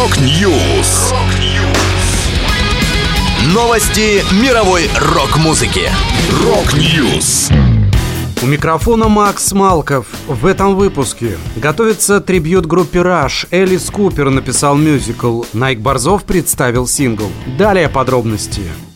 Rock News. Новости мировой рок-музыки. Rock News. У микрофона Макс Малков. В этом выпуске готовится трибют группе Rush. Элис Купер написал мюзикл. Найк Борзов представил сингл. Далее подробности. Reserve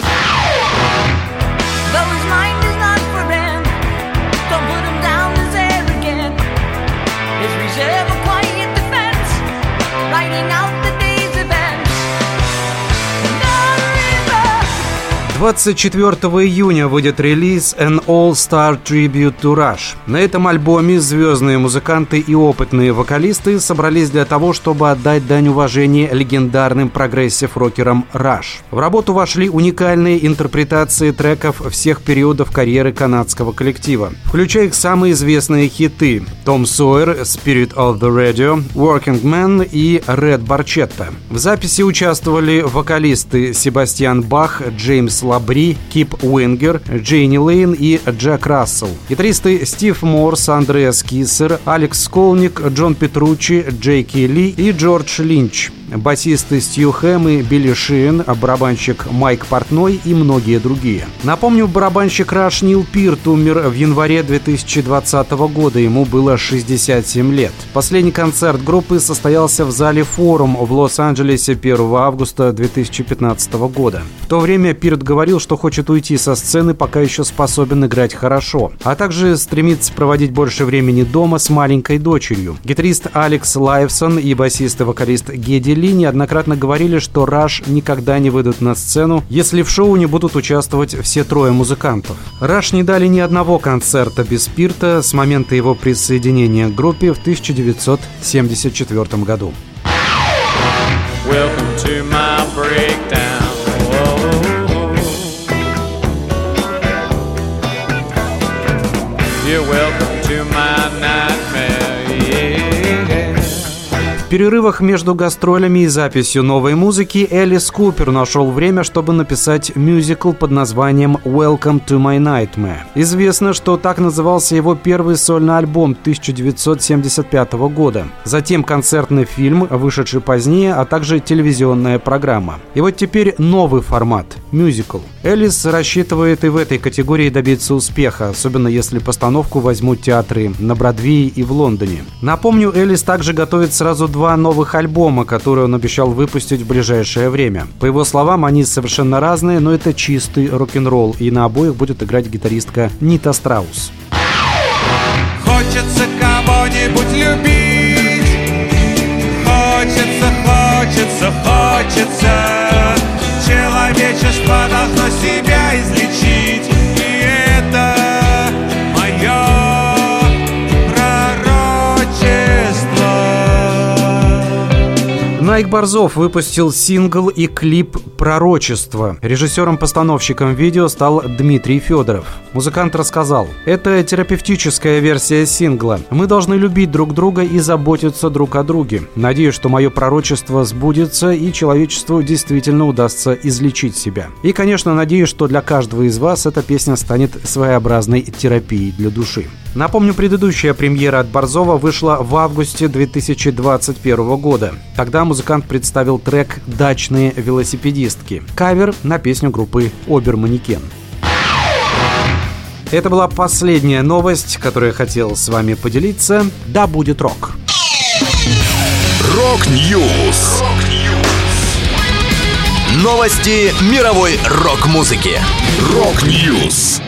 24 июня выйдет релиз An All-Star Tribute to Rush. На этом альбоме звездные музыканты и опытные вокалисты собрались для того, чтобы отдать дань уважения легендарным прогрессив-рокерам Rush. В работу вошли уникальные интерпретации треков всех периодов карьеры канадского коллектива, включая их самые известные хиты «Tom Sawyer», «Spirit of the Radio», «Working Man» и «Red Barchetta». В записи участвовали вокалисты Себастьян Бах, Джеймс Лабри, Кип Уингер, Джейни Лейн и Джек Рассел. Гитаристы Стив Морс, Андреас Киссер, Алекс Сколник, Джон Петручи, Джейки Ли и Джордж Линч басисты Стью Хэм и Билли Шиен, барабанщик Майк Портной и многие другие. Напомню, барабанщик Раш Нил Пирт умер в январе 2020 года, ему было 67 лет. Последний концерт группы состоялся в зале «Форум» в Лос-Анджелесе 1 августа 2015 года. В то время Пирт говорил, что хочет уйти со сцены, пока еще способен играть хорошо, а также стремится проводить больше времени дома с маленькой дочерью. Гитарист Алекс Лайвсон и басист и вокалист Геди Ли неоднократно говорили, что Раш никогда не выйдут на сцену, если в шоу не будут участвовать все трое музыкантов. Раш не дали ни одного концерта без спирта с момента его присоединения к группе в 1974 году. Welcome to my breakdown. Перерывах между гастролями и записью новой музыки Элис Купер нашел время, чтобы написать мюзикл под названием «Welcome to my nightmare». Известно, что так назывался его первый сольный альбом 1975 года. Затем концертный фильм, вышедший позднее, а также телевизионная программа. И вот теперь новый формат – мюзикл. Элис рассчитывает и в этой категории добиться успеха, особенно если постановку возьмут театры на Бродвее и в Лондоне. Напомню, Элис также готовит сразу два два новых альбома, которые он обещал выпустить в ближайшее время. По его словам, они совершенно разные, но это чистый рок-н-ролл, и на обоих будет играть гитаристка Нита Страус. Хочется кого-нибудь любить, хочется, хочется, хочется Найк Борзов выпустил сингл и клип «Пророчество». Режиссером-постановщиком видео стал Дмитрий Федоров. Музыкант рассказал, «Это терапевтическая версия сингла. Мы должны любить друг друга и заботиться друг о друге. Надеюсь, что мое пророчество сбудется и человечеству действительно удастся излечить себя. И, конечно, надеюсь, что для каждого из вас эта песня станет своеобразной терапией для души». Напомню, предыдущая премьера от Борзова вышла в августе 2021 года. Тогда музыкант представил трек «Дачные велосипедистки» — кавер на песню группы «Оберманекен». Это была последняя новость, которую я хотел с вами поделиться. Да будет рок! Rock News! Новости мировой рок-музыки. Rock News!